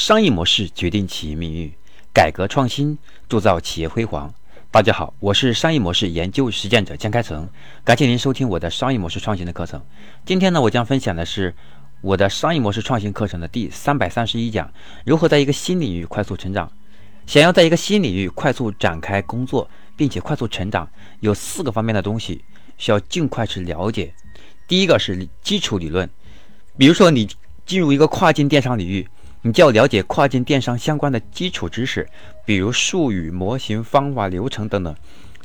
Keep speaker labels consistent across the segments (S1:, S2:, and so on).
S1: 商业模式决定企业命运，改革创新铸造企业辉煌。大家好，我是商业模式研究实践者江开成，感谢您收听我的商业模式创新的课程。今天呢，我将分享的是我的商业模式创新课程的第三百三十一讲：如何在一个新领域快速成长。想要在一个新领域快速展开工作，并且快速成长，有四个方面的东西需要尽快去了解。第一个是基础理论，比如说你进入一个跨境电商领域。你就要了解跨境电商相关的基础知识，比如术语、模型、方法、流程等等，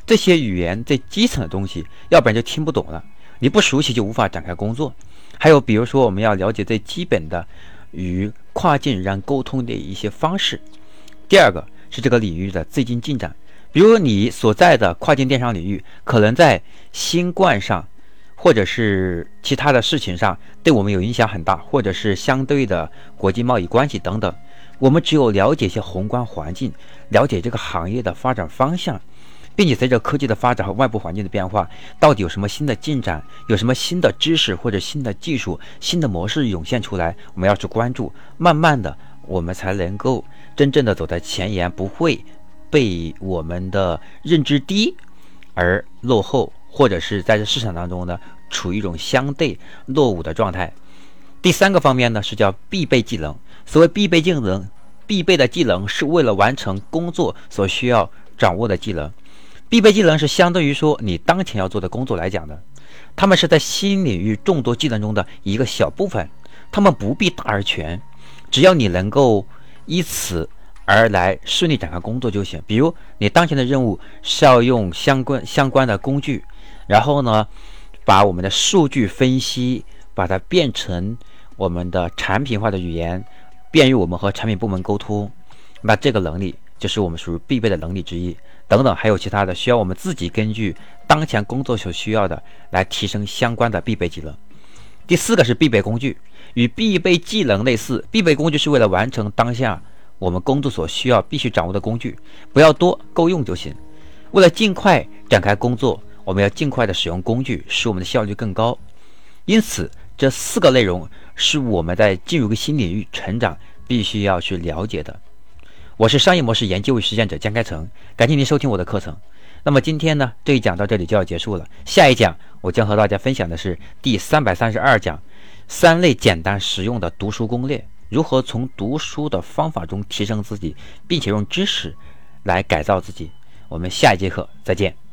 S1: 这些语言最基层的东西，要不然就听不懂了。你不熟悉就无法展开工作。还有，比如说我们要了解最基本的与跨境人沟通的一些方式。第二个是这个领域的最近进展，比如你所在的跨境电商领域可能在新冠上。或者是其他的事情上对我们有影响很大，或者是相对的国际贸易关系等等，我们只有了解一些宏观环境，了解这个行业的发展方向，并且随着科技的发展和外部环境的变化，到底有什么新的进展，有什么新的知识或者新的技术、新的模式涌现出来，我们要去关注，慢慢的我们才能够真正的走在前沿，不会被我们的认知低而落后。或者是在这市场当中呢，处于一种相对落伍的状态。第三个方面呢，是叫必备技能。所谓必备技能，必备的技能是为了完成工作所需要掌握的技能。必备技能是相对于说你当前要做的工作来讲的，他们是在新领域众多技能中的一个小部分，他们不必大而全，只要你能够依此而来顺利展开工作就行。比如你当前的任务是要用相关相关的工具。然后呢，把我们的数据分析，把它变成我们的产品化的语言，便于我们和产品部门沟通。那这个能力就是我们属于必备的能力之一。等等，还有其他的需要我们自己根据当前工作所需要的来提升相关的必备技能。第四个是必备工具，与必备技能类似，必备工具是为了完成当下我们工作所需要必须掌握的工具，不要多，够用就行。为了尽快展开工作。我们要尽快的使用工具，使我们的效率更高。因此，这四个内容是我们在进入一个新领域成长必须要去了解的。我是商业模式研究与实践者江开成，感谢您收听我的课程。那么今天呢，这一讲到这里就要结束了。下一讲我将和大家分享的是第三百三十二讲，三类简单实用的读书攻略，如何从读书的方法中提升自己，并且用知识来改造自己。我们下一节课再见。